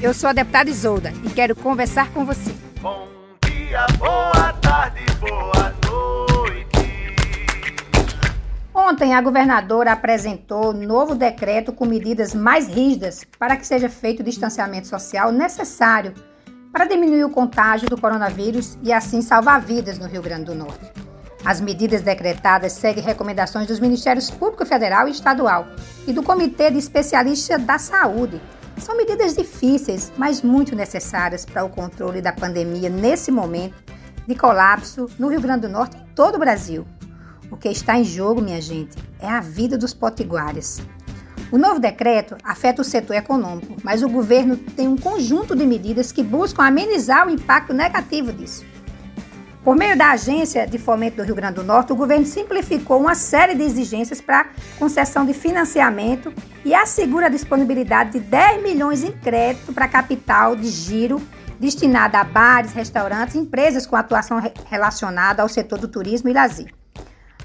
Eu sou a deputada Isolda e quero conversar com você. Bom dia, boa tarde, boa noite. Ontem a governadora apresentou novo decreto com medidas mais rígidas para que seja feito o distanciamento social necessário para diminuir o contágio do coronavírus e assim salvar vidas no Rio Grande do Norte. As medidas decretadas seguem recomendações dos Ministérios Público Federal e Estadual e do Comitê de Especialistas da Saúde. São medidas difíceis, mas muito necessárias para o controle da pandemia nesse momento de colapso no Rio Grande do Norte e em todo o Brasil. O que está em jogo, minha gente, é a vida dos potiguares. O novo decreto afeta o setor econômico, mas o governo tem um conjunto de medidas que buscam amenizar o impacto negativo disso. Por meio da Agência de Fomento do Rio Grande do Norte, o governo simplificou uma série de exigências para concessão de financiamento e assegura a disponibilidade de 10 milhões em crédito para capital de giro destinada a bares, restaurantes e empresas com atuação relacionada ao setor do turismo e lazer.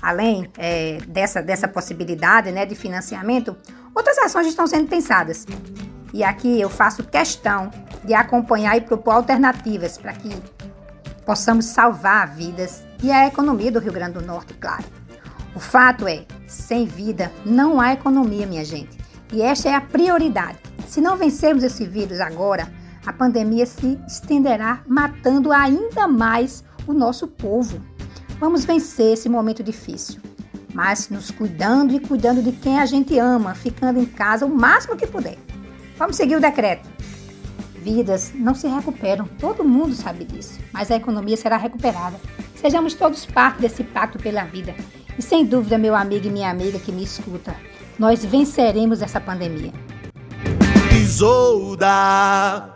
Além é, dessa, dessa possibilidade né, de financiamento, outras ações estão sendo pensadas. E aqui eu faço questão de acompanhar e propor alternativas para que possamos salvar vidas e a economia do Rio Grande do Norte, claro. O fato é, sem vida não há economia, minha gente. E esta é a prioridade. Se não vencermos esse vírus agora, a pandemia se estenderá, matando ainda mais o nosso povo. Vamos vencer esse momento difícil, mas nos cuidando e cuidando de quem a gente ama, ficando em casa o máximo que puder. Vamos seguir o decreto. Vidas não se recuperam, todo mundo sabe disso, mas a economia será recuperada. Sejamos todos parte desse pacto pela vida. E sem dúvida, meu amigo e minha amiga que me escuta, nós venceremos essa pandemia. Isolda.